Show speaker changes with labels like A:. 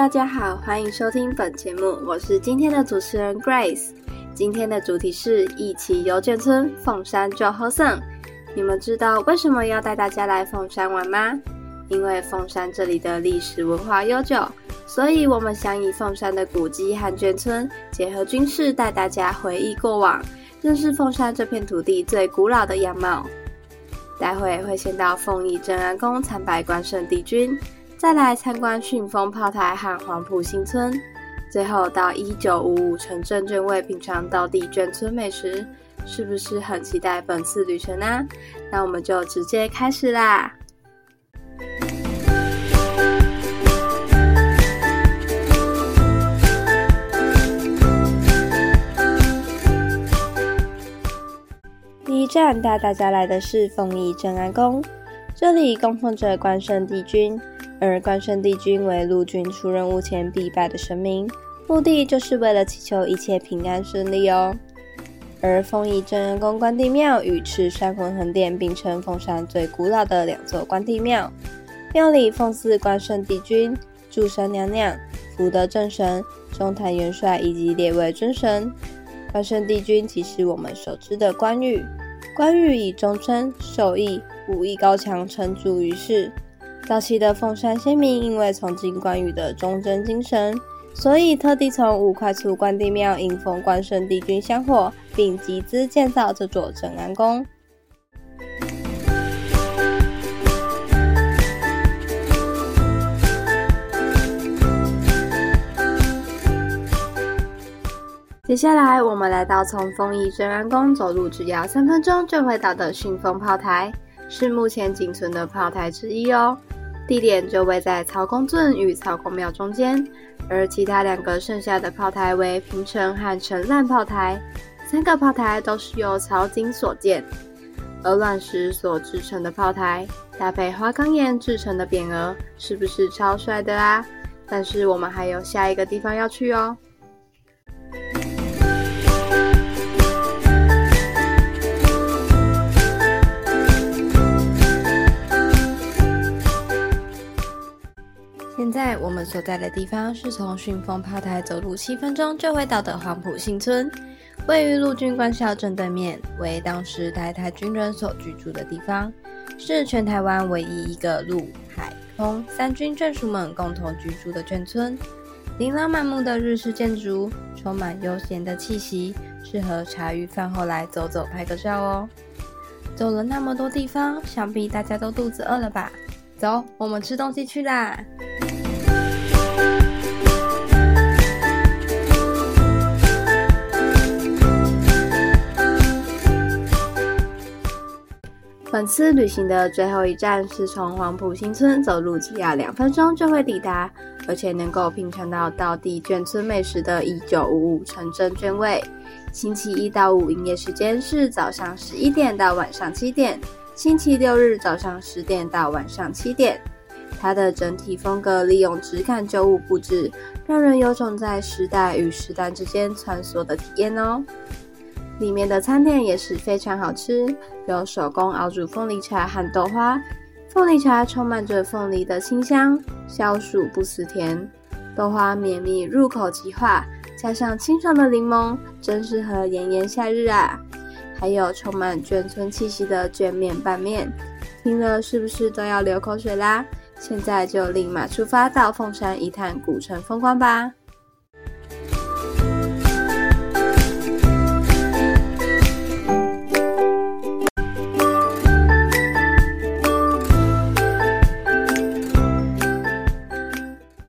A: 大家好，欢迎收听本节目，我是今天的主持人 Grace。今天的主题是一起游眷村，凤山就喝胜。你们知道为什么要带大家来凤山玩吗？因为凤山这里的历史文化悠久，所以我们想以凤山的古迹和眷村结合军事，带大家回忆过往，认识凤山这片土地最古老的样貌。待会会先到凤仪镇安宫参拜关圣帝君，再来参观顺风炮台和黄埔新村。最后到一九五五城镇眷味品尝当地眷村美食，是不是很期待本次旅程呢？那我们就直接开始啦！第一站带大家来的是凤仪镇安宫，这里供奉着关圣帝君。而关圣帝君为陆军出任务前必拜的神明，目的就是为了祈求一切平安顺利哦。而凤仪镇安宫关帝庙与赤山文衡殿并称凤山最古老的两座关帝庙，庙里奉祀关圣帝君、祝神娘娘、福德正神、中坛元帅以及列位尊神。关圣帝君即是我们熟知的关羽，关羽以忠贞、守义、武艺高强称著于世。早期的凤山先民因为崇敬关羽的忠贞精神，所以特地从五块厝关帝庙迎奉关圣帝君香火，并集资建造这座镇安宫。接下来，我们来到从丰仪镇安宫走路只要三分钟就会到的顺风炮台，是目前仅存的炮台之一哦。地点就位在曹公圳与曹公庙中间，而其他两个剩下的炮台为平城和城烂炮台。三个炮台都是由曹景所建，鹅卵石所制成的炮台，搭配花岗岩制成的匾额，是不是超帅的啊？但是我们还有下一个地方要去哦。现在我们所在的地方是从顺风炮台走路七分钟就会到的黄埔新村，位于陆军官校正对面，为当时台台军人所居住的地方，是全台湾唯一一个陆海空三军眷属们共同居住的眷村。琳琅满目的日式建筑，充满悠闲的气息，适合茶余饭后来走走拍个照哦。走了那么多地方，想必大家都肚子饿了吧？走，我们吃东西去啦！本次旅行的最后一站是从黄埔新村走路只要两分钟就会抵达，而且能够品尝到道地眷村美食的一九五五城镇眷味。星期一到五营业时间是早上十一点到晚上七点，星期六日早上十点到晚上七点。它的整体风格利用质感旧物布置，让人有种在时代与时代之间穿梭的体验哦。里面的餐点也是非常好吃，有手工熬煮凤梨茶和豆花。凤梨茶充满着凤梨的清香，消暑不死甜。豆花绵密入口即化，加上清爽的柠檬，真适合炎炎夏日啊！还有充满眷村气息的卷面拌面，听了是不是都要流口水啦？现在就立马出发到凤山一探古城风光吧！